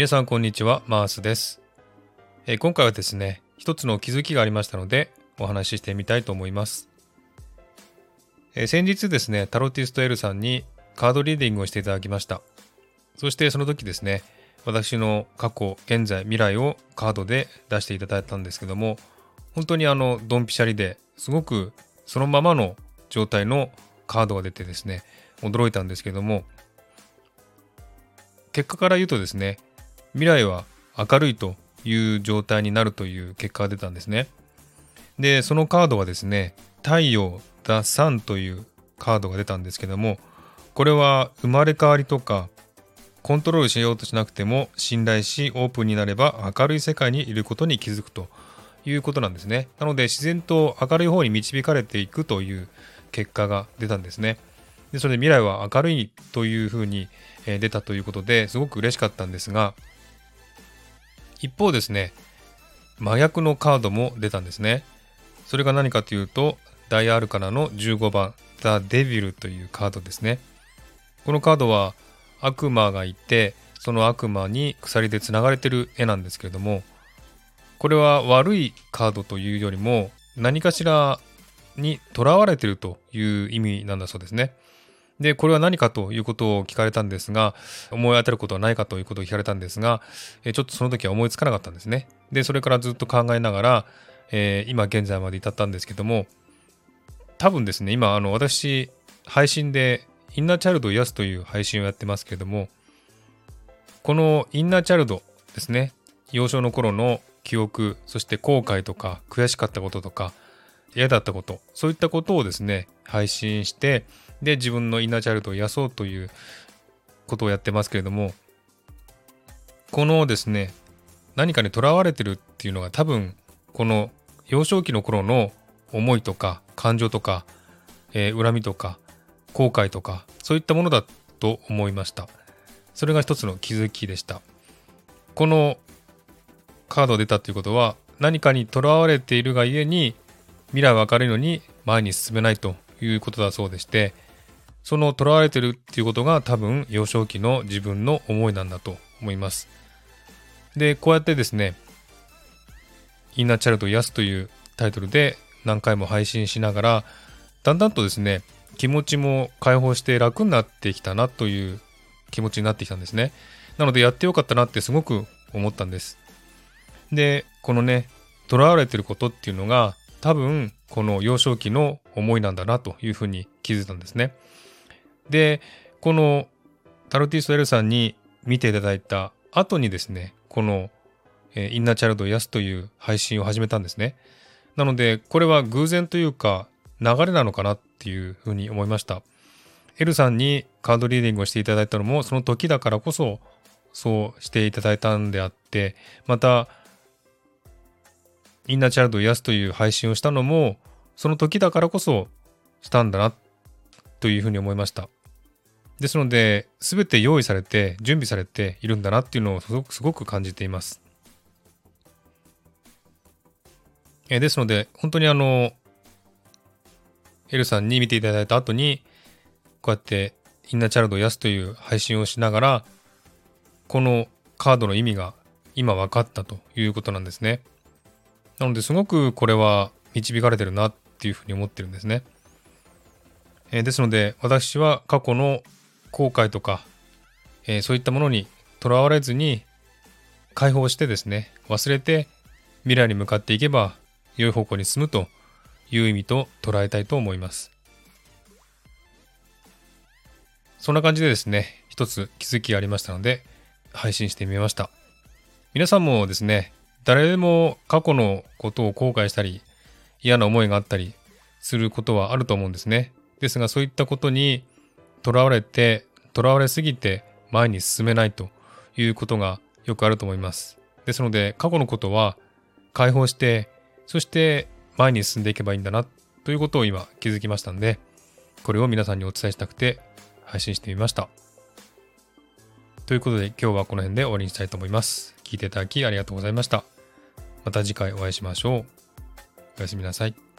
皆さんこんにちは、マースです。えー今回はですね、一つの気づきがありましたので、お話ししてみたいと思います。えー先日ですね、タロティスト L さんにカードリーディングをしていただきました。そしてその時ですね、私の過去、現在、未来をカードで出していただいたんですけども、本当にあの、ドンピシャリですごくそのままの状態のカードが出てですね、驚いたんですけども、結果から言うとですね、未来は明るいという状態になるという結果が出たんですね。で、そのカードはですね、太陽、ダ・サンというカードが出たんですけども、これは生まれ変わりとか、コントロールしようとしなくても信頼しオープンになれば明るい世界にいることに気づくということなんですね。なので自然と明るい方に導かれていくという結果が出たんですね。でそれで未来は明るいというふうに出たということですごく嬉しかったんですが一方ですね真逆のカードも出たんですねそれが何かというとダイアルカナの15番ザ・デビルというカードですねこのカードは悪魔がいてその悪魔に鎖でつながれてる絵なんですけれどもこれは悪いカードというよりも何かしらにとらわれてるという意味なんだそうですね。で、これは何かということを聞かれたんですが、思い当たることはないかということを聞かれたんですが、えちょっとその時は思いつかなかったんですね。で、それからずっと考えながら、えー今現在まで至ったんですけども、多分ですね、今、あの、私、配信で、インナーチャイルドを癒すという配信をやってますけれども、このインナーチャイルドですね、幼少の頃の記憶、そして後悔とか、悔しかったこととか、嫌だったこと、そういったことをですね、配信して、で、自分のインナーチャイルドを癒そうということをやってますけれども、このですね、何かにとらわれてるっていうのが多分、この幼少期の頃の思いとか感情とか、えー恨みとか後悔とか、そういったものだと思いました。それが一つの気づきでした。このカード出たということは、何かにとらわれているがゆえに、未来は明るいのに前に進めないということだそうでして、その囚われてるっていうことが多分幼少期の自分の思いなんだと思います。で、こうやってですね、インナーチャイルドを癒すというタイトルで何回も配信しながら、だんだんとですね、気持ちも解放して楽になってきたなという気持ちになってきたんですね。なのでやってよかったなってすごく思ったんです。で、このね、囚われてることっていうのが多分この幼少期の思いなんだなというふうに気づいたんですね。で、このタロティスト L さんに見ていただいた後にですね、この、えインナーチャイルドを癒すという配信を始めたんですね。なので、これは偶然というか流れなのかなっていうふうに思いました。L さんにカードリーディングをしていただいたのもその時だからこそそうしていただいたんであって、また、インナーチャイルドを癒すという配信をしたのもその時だからこそしたんだなというふうに思いました。ですので、すべて用意されて、準備されているんだなっていうのをすごく感じています。えですので、本当にあの、エルさんに見ていただいた後に、こうやってインナーチャイルドを癒すという配信をしながら、このカードの意味が今分かったということなんですね。なのですごくこれは導かれてるなっていうふうに思ってるんですね。えですので私は過去の後悔とか、えーそういったものにとらわれずに解放してですね忘れて未来に向かっていけば良い方向に進むという意味と捉えたいと思います。そんな感じでですね一つ気づきありましたので配信してみました。皆さんもですね誰でも過去のことを後悔したり嫌な思いがあったりすることはあると思うんですね。ですがそういったことにとらわれて、とらわれすぎて前に進めないということがよくあると思います。ですので過去のことは解放して、そして前に進んでいけばいいんだなということを今気づきましたんで、これを皆さんにお伝えしたくて配信してみました。ということで今日はこの辺で終わりにしたいと思います。聞いていただきありがとうございました。また次回お会いしましょう。おやすみなさい。